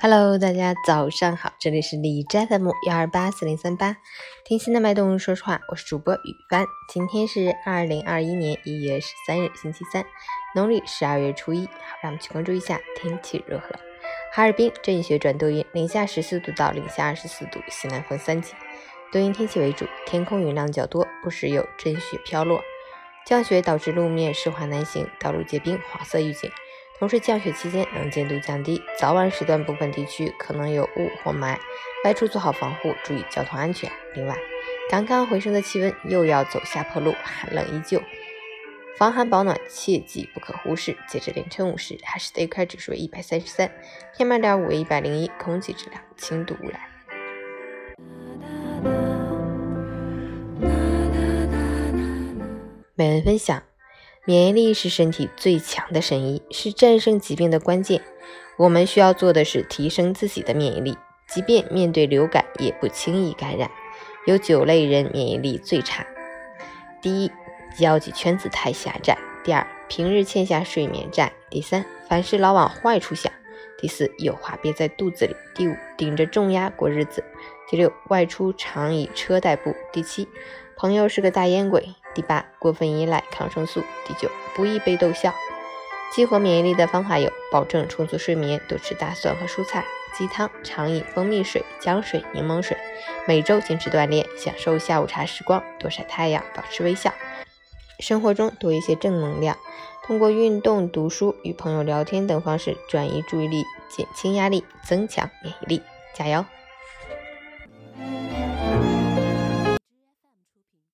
Hello，大家早上好，这里是李斋 FM 幺二八四零三八，听心的脉动说实话，我是主播雨帆。今天是二零二一年一月十三日，星期三，农历十二月初一。好，让我们去关注一下天气如何。哈尔滨阵雪转多云，零下十四度到零下二十四度，西南风三级，多云天气为主，天空云量较多，不时有阵雪飘落。降雪导致路面湿滑难行，道路结冰，黄色预警。同时，降雪期间能见度降低，早晚时段部分地区可能有雾或霾，外出做好防护，注意交通安全。另外，刚刚回升的气温又要走下坡路，寒冷依旧，防寒保暖切记不可忽视。截至凌晨五时，还是 AQI 指数为一百三十三，PM 二点五为一百零一，空气质量轻度污染。每文分享。免疫力是身体最强的神医，是战胜疾病的关键。我们需要做的是提升自己的免疫力，即便面对流感也不轻易感染。有九类人免疫力最差：第一，交际圈子太狭窄；第二，平日欠下睡眠债；第三，凡事老往坏处想；第四，有话憋在肚子里；第五，顶着重压过日子；第六，外出常以车代步；第七，朋友是个大烟鬼。第八，过分依赖抗生素。第九，不易被逗笑。激活免疫力的方法有：保证充足睡眠，多吃大蒜和蔬菜，鸡汤，常饮蜂蜜水、姜水、柠檬水。每周坚持锻炼，享受下午茶时光，多晒太阳，保持微笑。生活中多一些正能量，通过运动、读书、与朋友聊天等方式转移注意力，减轻压力，增强免疫力。加油！